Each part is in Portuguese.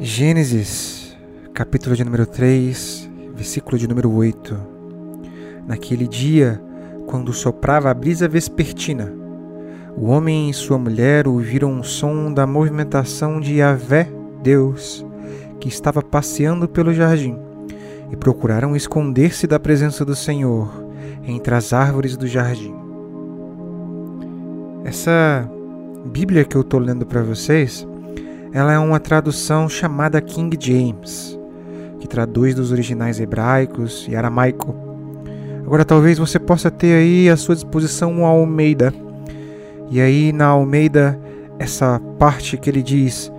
Gênesis, capítulo de número 3, versículo de número 8. Naquele dia, quando soprava a brisa vespertina, o homem e sua mulher ouviram o som da movimentação de Yahvé, Deus, que estava passeando pelo jardim, e procuraram esconder-se da presença do Senhor entre as árvores do jardim. Essa Bíblia que eu estou lendo para vocês ela é uma tradução chamada King James, que traduz dos originais hebraicos e aramaico. Agora talvez você possa ter aí à sua disposição um Almeida. E aí na Almeida, essa parte que ele diz: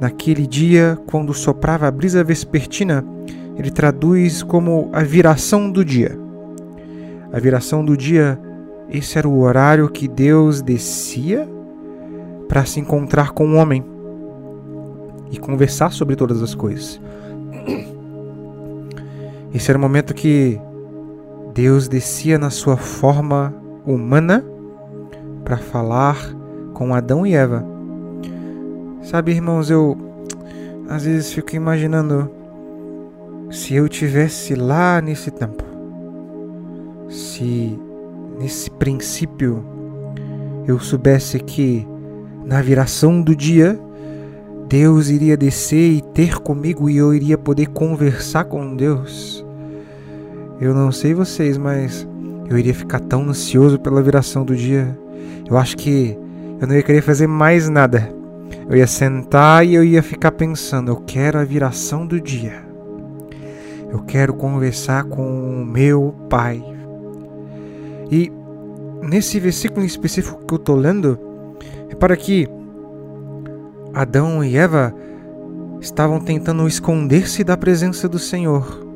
Naquele dia, quando soprava a brisa vespertina, ele traduz como a viração do dia. A viração do dia, esse era o horário que Deus descia para se encontrar com o homem e conversar sobre todas as coisas. Esse era o momento que Deus descia na sua forma humana para falar com Adão e Eva. Sabe, irmãos, eu às vezes fico imaginando se eu tivesse lá nesse tempo, se nesse princípio eu soubesse que na viração do dia Deus iria descer e ter comigo e eu iria poder conversar com Deus. Eu não sei vocês, mas eu iria ficar tão ansioso pela viração do dia. Eu acho que eu não ia querer fazer mais nada. Eu ia sentar e eu ia ficar pensando: eu quero a viração do dia. Eu quero conversar com o meu Pai. E nesse versículo em específico que eu estou lendo, é para que Adão e Eva estavam tentando esconder-se da presença do Senhor.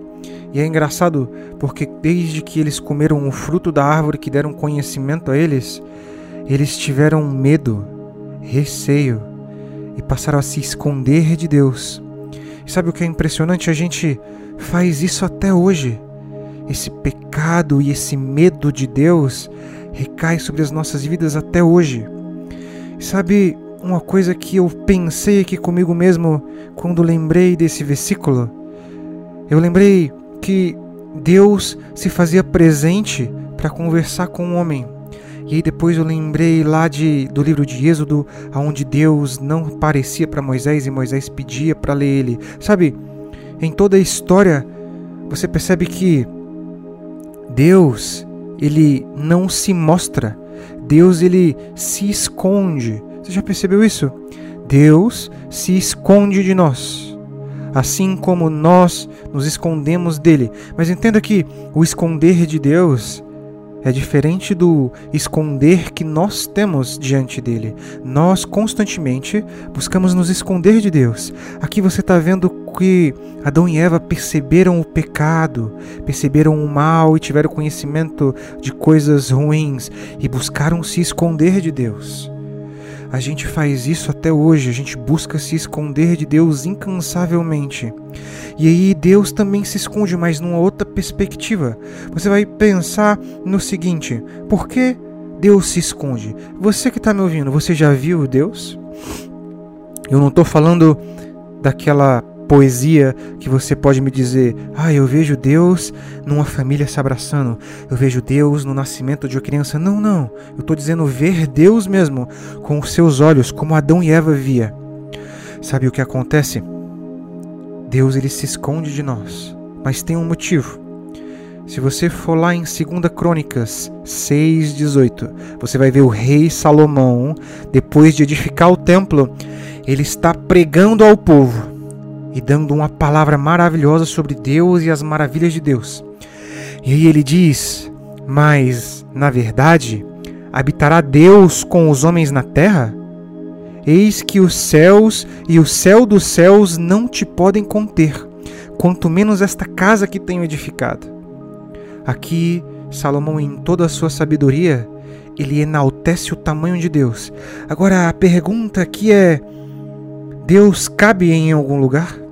E é engraçado porque desde que eles comeram o fruto da árvore que deram conhecimento a eles, eles tiveram medo, receio e passaram a se esconder de Deus. E sabe o que é impressionante? A gente faz isso até hoje. Esse pecado e esse medo de Deus recai sobre as nossas vidas até hoje. sabe, uma coisa que eu pensei aqui comigo mesmo quando lembrei desse versículo. Eu lembrei que Deus se fazia presente para conversar com o homem. E aí depois eu lembrei lá de, do livro de Êxodo, onde Deus não parecia para Moisés e Moisés pedia para ler ele. Sabe, em toda a história, você percebe que Deus, ele não se mostra. Deus, ele se esconde. Você já percebeu isso? Deus se esconde de nós, assim como nós nos escondemos dele. Mas entenda que o esconder de Deus é diferente do esconder que nós temos diante dele. Nós constantemente buscamos nos esconder de Deus. Aqui você está vendo que Adão e Eva perceberam o pecado, perceberam o mal e tiveram conhecimento de coisas ruins e buscaram se esconder de Deus. A gente faz isso até hoje, a gente busca se esconder de Deus incansavelmente. E aí Deus também se esconde, mas numa outra perspectiva. Você vai pensar no seguinte: por que Deus se esconde? Você que está me ouvindo, você já viu Deus? Eu não estou falando daquela poesia que você pode me dizer: Ah, eu vejo Deus numa família se abraçando, eu vejo Deus no nascimento de uma criança. Não, não. Eu estou dizendo ver Deus mesmo com os seus olhos, como Adão e Eva via. Sabe o que acontece? Deus ele se esconde de nós, mas tem um motivo. Se você for lá em 2 Crônicas 6,18, você vai ver o rei Salomão, depois de edificar o templo, ele está pregando ao povo e dando uma palavra maravilhosa sobre Deus e as maravilhas de Deus. E aí ele diz: Mas, na verdade, habitará Deus com os homens na terra? Eis que os céus e o céu dos céus não te podem conter, quanto menos esta casa que tenho edificado. Aqui, Salomão, em toda a sua sabedoria, ele enaltece o tamanho de Deus. Agora, a pergunta aqui é: Deus cabe em algum lugar?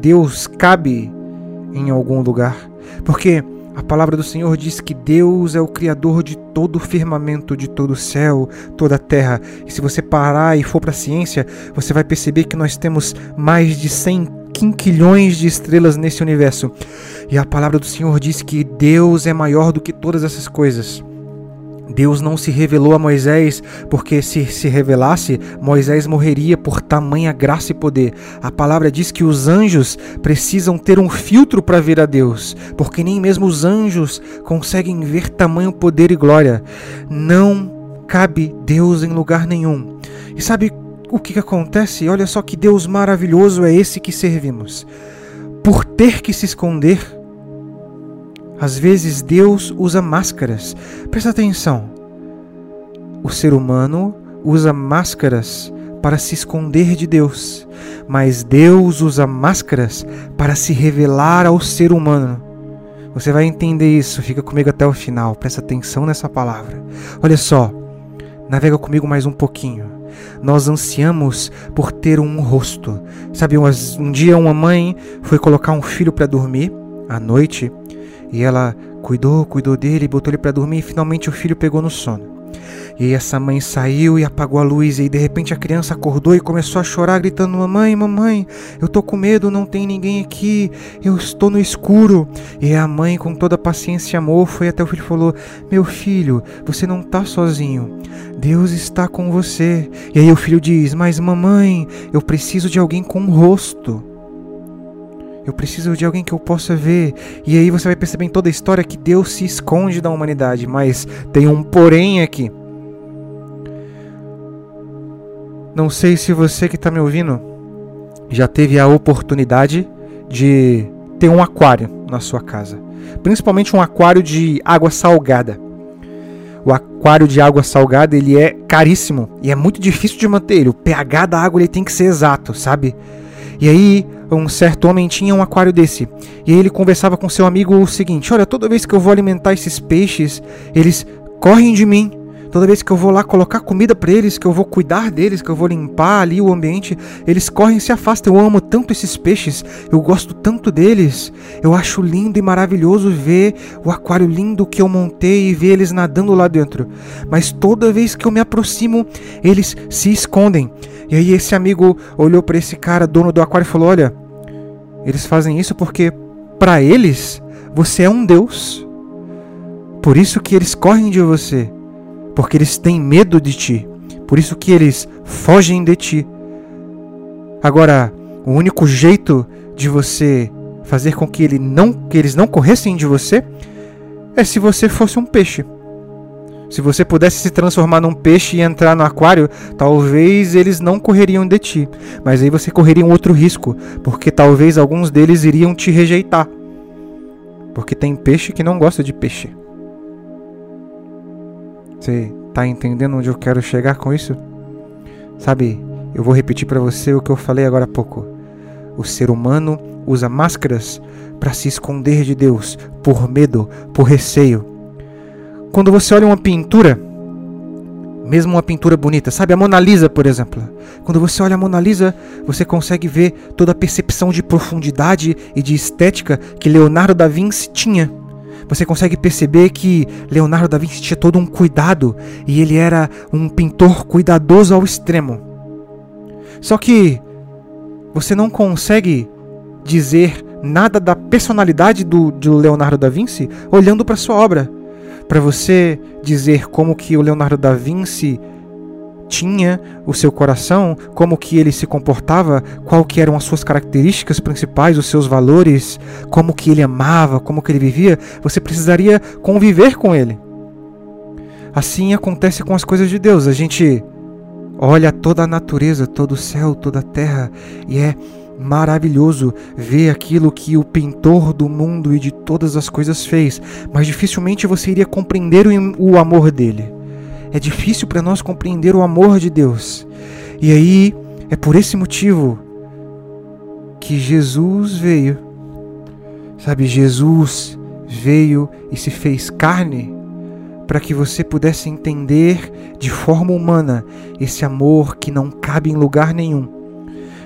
Deus cabe em algum lugar. Porque A palavra do Senhor diz que Deus é o Criador de todo o firmamento, de todo o céu, toda a terra. E se você parar e for para a ciência, você vai perceber que nós temos mais de 100 quinquilhões de estrelas nesse universo. E a palavra do Senhor diz que Deus é maior do que todas essas coisas. Deus não se revelou a Moisés, porque se se revelasse, Moisés morreria por tamanha graça e poder. A palavra diz que os anjos precisam ter um filtro para ver a Deus, porque nem mesmo os anjos conseguem ver tamanho poder e glória. Não cabe Deus em lugar nenhum. E sabe o que, que acontece? Olha só que Deus maravilhoso é esse que servimos. Por ter que se esconder, às vezes Deus usa máscaras. Presta atenção. O ser humano usa máscaras para se esconder de Deus, mas Deus usa máscaras para se revelar ao ser humano. Você vai entender isso, fica comigo até o final, presta atenção nessa palavra. Olha só, navega comigo mais um pouquinho. Nós ansiamos por ter um rosto. Sabe, um dia uma mãe foi colocar um filho para dormir à noite e ela cuidou, cuidou dele, botou ele para dormir e finalmente o filho pegou no sono. E aí essa mãe saiu e apagou a luz e de repente a criança acordou e começou a chorar gritando: "Mamãe, mamãe, eu tô com medo, não tem ninguém aqui. Eu estou no escuro". E a mãe com toda a paciência e amor foi até o filho e falou: "Meu filho, você não tá sozinho. Deus está com você". E aí o filho diz: "Mas mamãe, eu preciso de alguém com um rosto". Eu preciso de alguém que eu possa ver. E aí você vai perceber em toda a história que Deus se esconde da humanidade, mas tem um porém aqui. Não sei se você que está me ouvindo já teve a oportunidade de ter um aquário na sua casa, principalmente um aquário de água salgada. O aquário de água salgada ele é caríssimo e é muito difícil de manter. O pH da água ele tem que ser exato, sabe? E aí um certo homem tinha um aquário desse. E ele conversava com seu amigo o seguinte: Olha, toda vez que eu vou alimentar esses peixes, eles correm de mim. Toda vez que eu vou lá colocar comida para eles, que eu vou cuidar deles, que eu vou limpar ali o ambiente, eles correm e se afastam. Eu amo tanto esses peixes, eu gosto tanto deles. Eu acho lindo e maravilhoso ver o aquário lindo que eu montei e ver eles nadando lá dentro. Mas toda vez que eu me aproximo, eles se escondem. E aí esse amigo olhou para esse cara, dono do aquário, e falou: Olha, eles fazem isso porque para eles você é um deus. Por isso que eles correm de você, porque eles têm medo de ti. Por isso que eles fogem de ti. Agora, o único jeito de você fazer com que, ele não, que eles não corressem de você é se você fosse um peixe. Se você pudesse se transformar num peixe e entrar no aquário, talvez eles não correriam de ti. Mas aí você correria um outro risco, porque talvez alguns deles iriam te rejeitar. Porque tem peixe que não gosta de peixe. Você está entendendo onde eu quero chegar com isso? Sabe, eu vou repetir para você o que eu falei agora há pouco. O ser humano usa máscaras para se esconder de Deus por medo, por receio quando você olha uma pintura, mesmo uma pintura bonita, sabe? A Mona Lisa, por exemplo. Quando você olha a Mona Lisa, você consegue ver toda a percepção de profundidade e de estética que Leonardo da Vinci tinha. Você consegue perceber que Leonardo da Vinci tinha todo um cuidado e ele era um pintor cuidadoso ao extremo. Só que você não consegue dizer nada da personalidade do, do Leonardo da Vinci olhando para sua obra para você dizer como que o Leonardo da Vinci tinha o seu coração, como que ele se comportava, qual que eram as suas características principais, os seus valores, como que ele amava, como que ele vivia, você precisaria conviver com ele. Assim acontece com as coisas de Deus. A gente olha toda a natureza, todo o céu, toda a terra e é maravilhoso ver aquilo que o pintor do mundo e de todas as coisas fez, mas dificilmente você iria compreender o amor dele. É difícil para nós compreender o amor de Deus. E aí é por esse motivo que Jesus veio. Sabe, Jesus veio e se fez carne para que você pudesse entender de forma humana esse amor que não cabe em lugar nenhum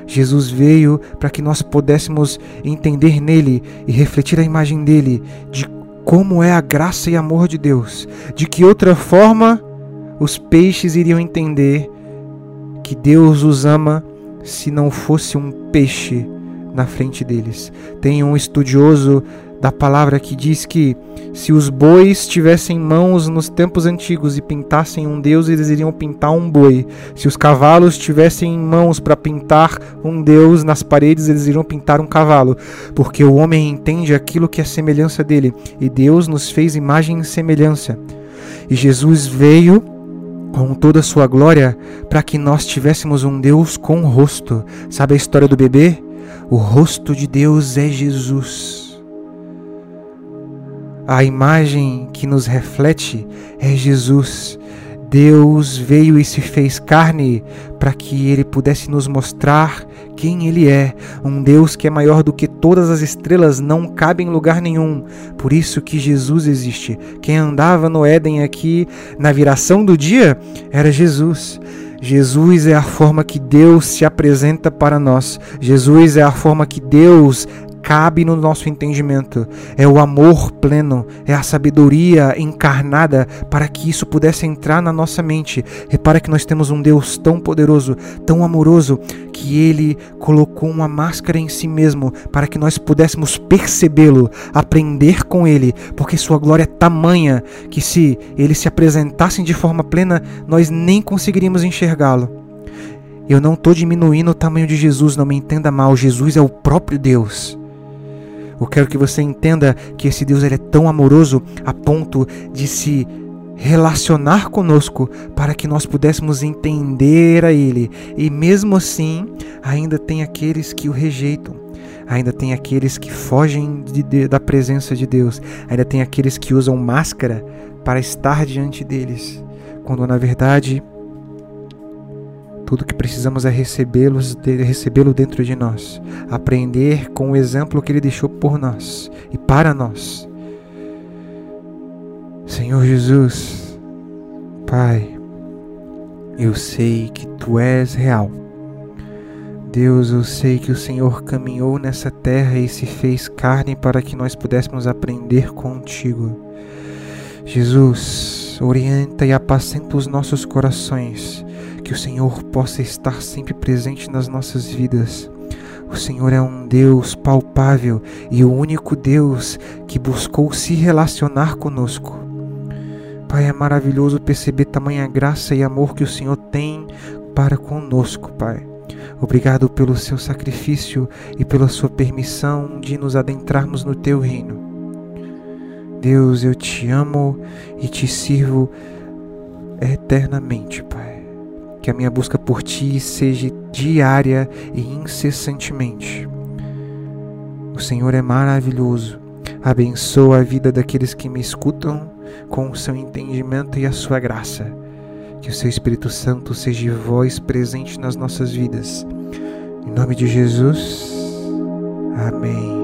Jesus veio para que nós pudéssemos entender nele e refletir a imagem dele de como é a graça e amor de Deus. De que outra forma os peixes iriam entender que Deus os ama se não fosse um peixe na frente deles. Tem um estudioso da palavra que diz que se os bois tivessem mãos nos tempos antigos e pintassem um deus, eles iriam pintar um boi. Se os cavalos tivessem mãos para pintar um deus nas paredes, eles iriam pintar um cavalo, porque o homem entende aquilo que é semelhança dele, e Deus nos fez imagem e semelhança. E Jesus veio com toda a sua glória para que nós tivéssemos um Deus com rosto. Sabe a história do bebê? O rosto de Deus é Jesus. A imagem que nos reflete é Jesus. Deus veio e se fez carne para que ele pudesse nos mostrar quem ele é. Um Deus que é maior do que todas as estrelas, não cabe em lugar nenhum. Por isso que Jesus existe. Quem andava no Éden aqui na viração do dia era Jesus. Jesus é a forma que Deus se apresenta para nós. Jesus é a forma que Deus cabe no nosso entendimento. É o amor pleno, é a sabedoria encarnada para que isso pudesse entrar na nossa mente. Repara que nós temos um Deus tão poderoso, tão amoroso, que ele colocou uma máscara em si mesmo para que nós pudéssemos percebê-lo, aprender com ele, porque sua glória é tamanha que se ele se apresentasse de forma plena, nós nem conseguiríamos enxergá-lo. Eu não estou diminuindo o tamanho de Jesus, não me entenda mal. Jesus é o próprio Deus. Eu quero que você entenda que esse Deus ele é tão amoroso a ponto de se relacionar conosco para que nós pudéssemos entender a Ele. E mesmo assim, ainda tem aqueles que o rejeitam. Ainda tem aqueles que fogem de, de, da presença de Deus. Ainda tem aqueles que usam máscara para estar diante deles. Quando na verdade tudo que precisamos é recebê-lo recebê dentro de nós, aprender com o exemplo que ele deixou por nós e para nós. Senhor Jesus, Pai, eu sei que tu és real. Deus, eu sei que o Senhor caminhou nessa terra e se fez carne para que nós pudéssemos aprender contigo. Jesus, orienta e apacenta os nossos corações que o Senhor possa estar sempre presente nas nossas vidas. O Senhor é um Deus palpável e o único Deus que buscou se relacionar conosco. Pai, é maravilhoso perceber tamanha graça e amor que o Senhor tem para conosco, Pai. Obrigado pelo seu sacrifício e pela sua permissão de nos adentrarmos no teu reino. Deus, eu te amo e te sirvo eternamente, Pai que a minha busca por Ti seja diária e incessantemente. O Senhor é maravilhoso. Abençoa a vida daqueles que me escutam com o seu entendimento e a sua graça. Que o seu Espírito Santo seja voz presente nas nossas vidas. Em nome de Jesus. Amém.